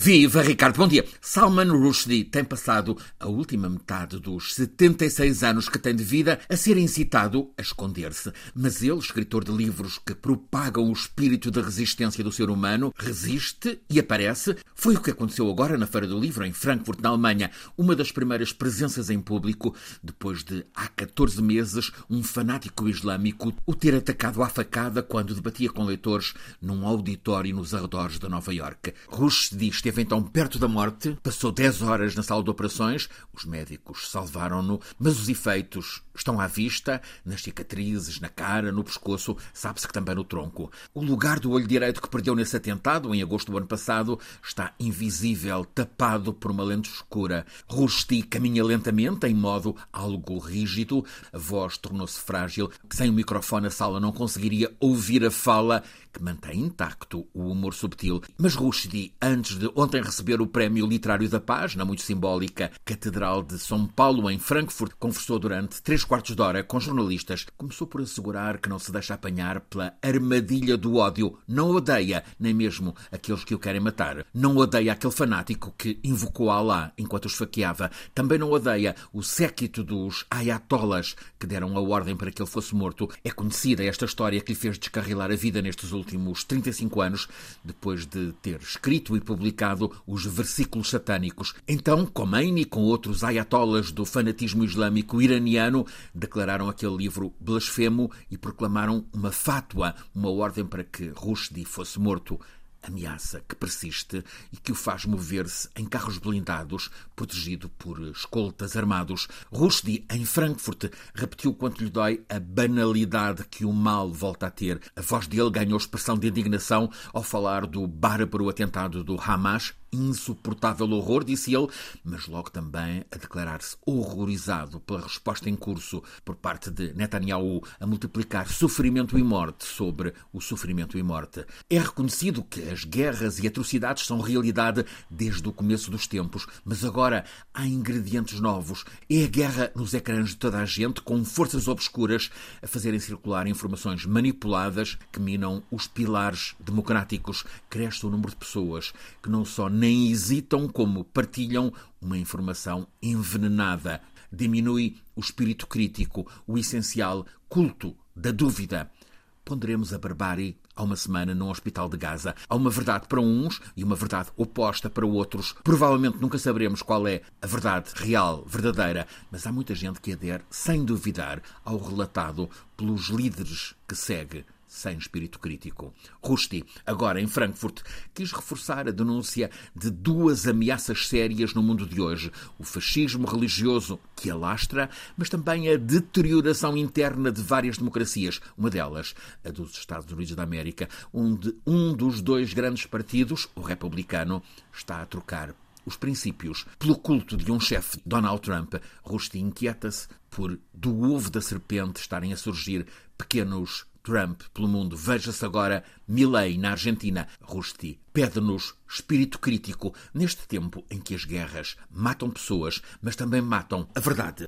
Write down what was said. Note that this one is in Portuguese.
Viva Ricardo, bom dia. Salman Rushdie tem passado a última metade dos 76 anos que tem de vida a ser incitado a esconder-se. Mas ele, escritor de livros que propagam o espírito da resistência do ser humano, resiste e aparece. Foi o que aconteceu agora na Feira do Livro, em Frankfurt, na Alemanha. Uma das primeiras presenças em público, depois de, há 14 meses, um fanático islâmico o ter atacado à facada quando debatia com leitores num auditório nos arredores de Nova York. Rushdie esteve então perto da morte, passou 10 horas na sala de operações, os médicos salvaram-no, mas os efeitos estão à vista, nas cicatrizes, na cara, no pescoço, sabe-se que também no tronco. O lugar do olho direito que perdeu nesse atentado, em agosto do ano passado, está invisível, tapado por uma lente escura. Rusty caminha lentamente, em modo algo rígido, a voz tornou-se frágil, sem o microfone a sala não conseguiria ouvir a fala que mantém intacto o humor subtil. Mas Rushdie, antes de ontem receber o Prémio Literário da Paz, na muito simbólica Catedral de São Paulo, em Frankfurt, conversou durante três quartos de hora com jornalistas. Começou por assegurar que não se deixa apanhar pela armadilha do ódio. Não odeia, nem mesmo aqueles que o querem matar. Não odeia aquele fanático que invocou Allah enquanto os faqueava. Também não odeia o séquito dos ayatollahs que deram a ordem para que ele fosse morto. É conhecida esta história que lhe fez descarrilar a vida nestes últimos 35 anos, depois de ter escrito e publicado os versículos satânicos. Então, Khomeini, com outros ayatollahs do fanatismo islâmico iraniano, declararam aquele livro blasfemo e proclamaram uma fátua, uma ordem para que Rushdie fosse morto ameaça que persiste e que o faz mover-se em carros blindados, protegido por escoltas armados. Rushdie, em Frankfurt, repetiu quanto lhe dói a banalidade que o mal volta a ter. A voz dele ganhou expressão de indignação ao falar do bárbaro atentado do Hamas insuportável horror, disse ele, mas logo também a declarar-se horrorizado pela resposta em curso por parte de Netanyahu a multiplicar sofrimento e morte sobre o sofrimento e morte. É reconhecido que as guerras e atrocidades são realidade desde o começo dos tempos, mas agora há ingredientes novos. É a guerra nos ecrãs de toda a gente, com forças obscuras a fazerem circular informações manipuladas que minam os pilares democráticos. Cresce o número de pessoas que não só nem hesitam como partilham uma informação envenenada. Diminui o espírito crítico, o essencial culto da dúvida. Ponderemos a barbárie há uma semana num hospital de Gaza. Há uma verdade para uns e uma verdade oposta para outros. Provavelmente nunca saberemos qual é a verdade real, verdadeira, mas há muita gente que adere, sem duvidar, ao relatado pelos líderes que segue sem espírito crítico. Rusty, agora em Frankfurt, quis reforçar a denúncia de duas ameaças sérias no mundo de hoje: o fascismo religioso que alastra, mas também a deterioração interna de várias democracias, uma delas, a dos Estados Unidos da América, onde um dos dois grandes partidos, o republicano, está a trocar os princípios pelo culto de um chefe, Donald Trump. Rusty inquieta-se por do ovo da serpente estarem a surgir pequenos Trump pelo mundo. Veja-se agora Milley na Argentina. Rusty pede-nos espírito crítico neste tempo em que as guerras matam pessoas, mas também matam a verdade.